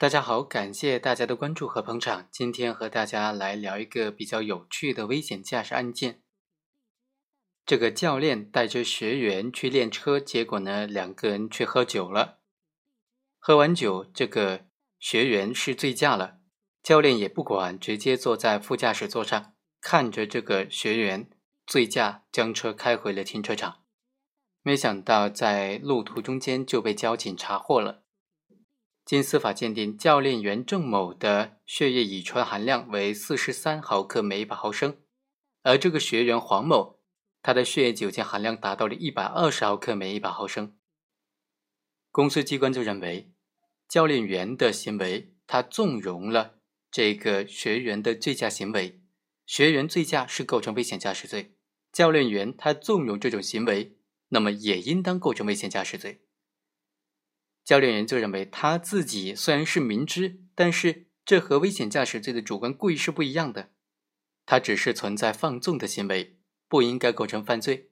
大家好，感谢大家的关注和捧场。今天和大家来聊一个比较有趣的危险驾驶案件。这个教练带着学员去练车，结果呢，两个人去喝酒了。喝完酒，这个学员是醉驾了，教练也不管，直接坐在副驾驶座上，看着这个学员醉驾，将车开回了停车场。没想到在路途中间就被交警查获了。经司法鉴定，教练员郑某的血液乙醇含量为四十三毫克每百毫升，而这个学员黄某，他的血液酒精含量达到了一百二十毫克每一百毫升。公诉机关就认为，教练员的行为他纵容了这个学员的醉驾行为，学员醉驾是构成危险驾驶罪，教练员他纵容这种行为，那么也应当构成危险驾驶罪。教练员就认为他自己虽然是明知，但是这和危险驾驶罪的主观故意是不一样的。他只是存在放纵的行为，不应该构成犯罪。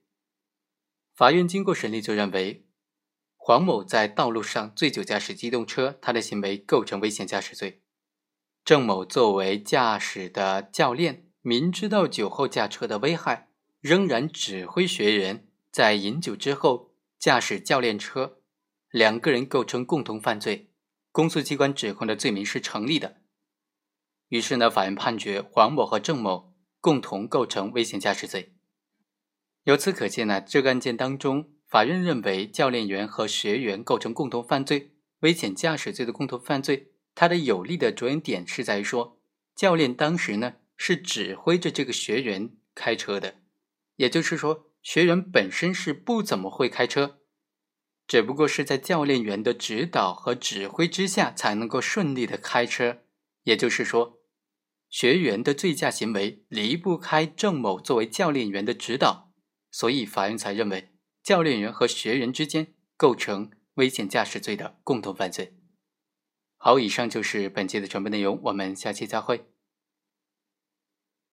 法院经过审理就认为，黄某在道路上醉酒驾驶机动车，他的行为构成危险驾驶罪。郑某作为驾驶的教练，明知道酒后驾车的危害，仍然指挥学员在饮酒之后驾驶教练车。两个人构成共同犯罪，公诉机关指控的罪名是成立的。于是呢，法院判决黄某和郑某共同构成危险驾驶罪。由此可见呢，这个案件当中，法院认为教练员和学员构成共同犯罪，危险驾驶罪的共同犯罪，它的有利的着眼点是在于说，教练当时呢是指挥着这个学员开车的，也就是说，学员本身是不怎么会开车。只不过是在教练员的指导和指挥之下，才能够顺利的开车。也就是说，学员的醉驾行为离不开郑某作为教练员的指导，所以法院才认为教练员和学员之间构成危险驾驶罪的共同犯罪。好，以上就是本期的全部内容，我们下期再会。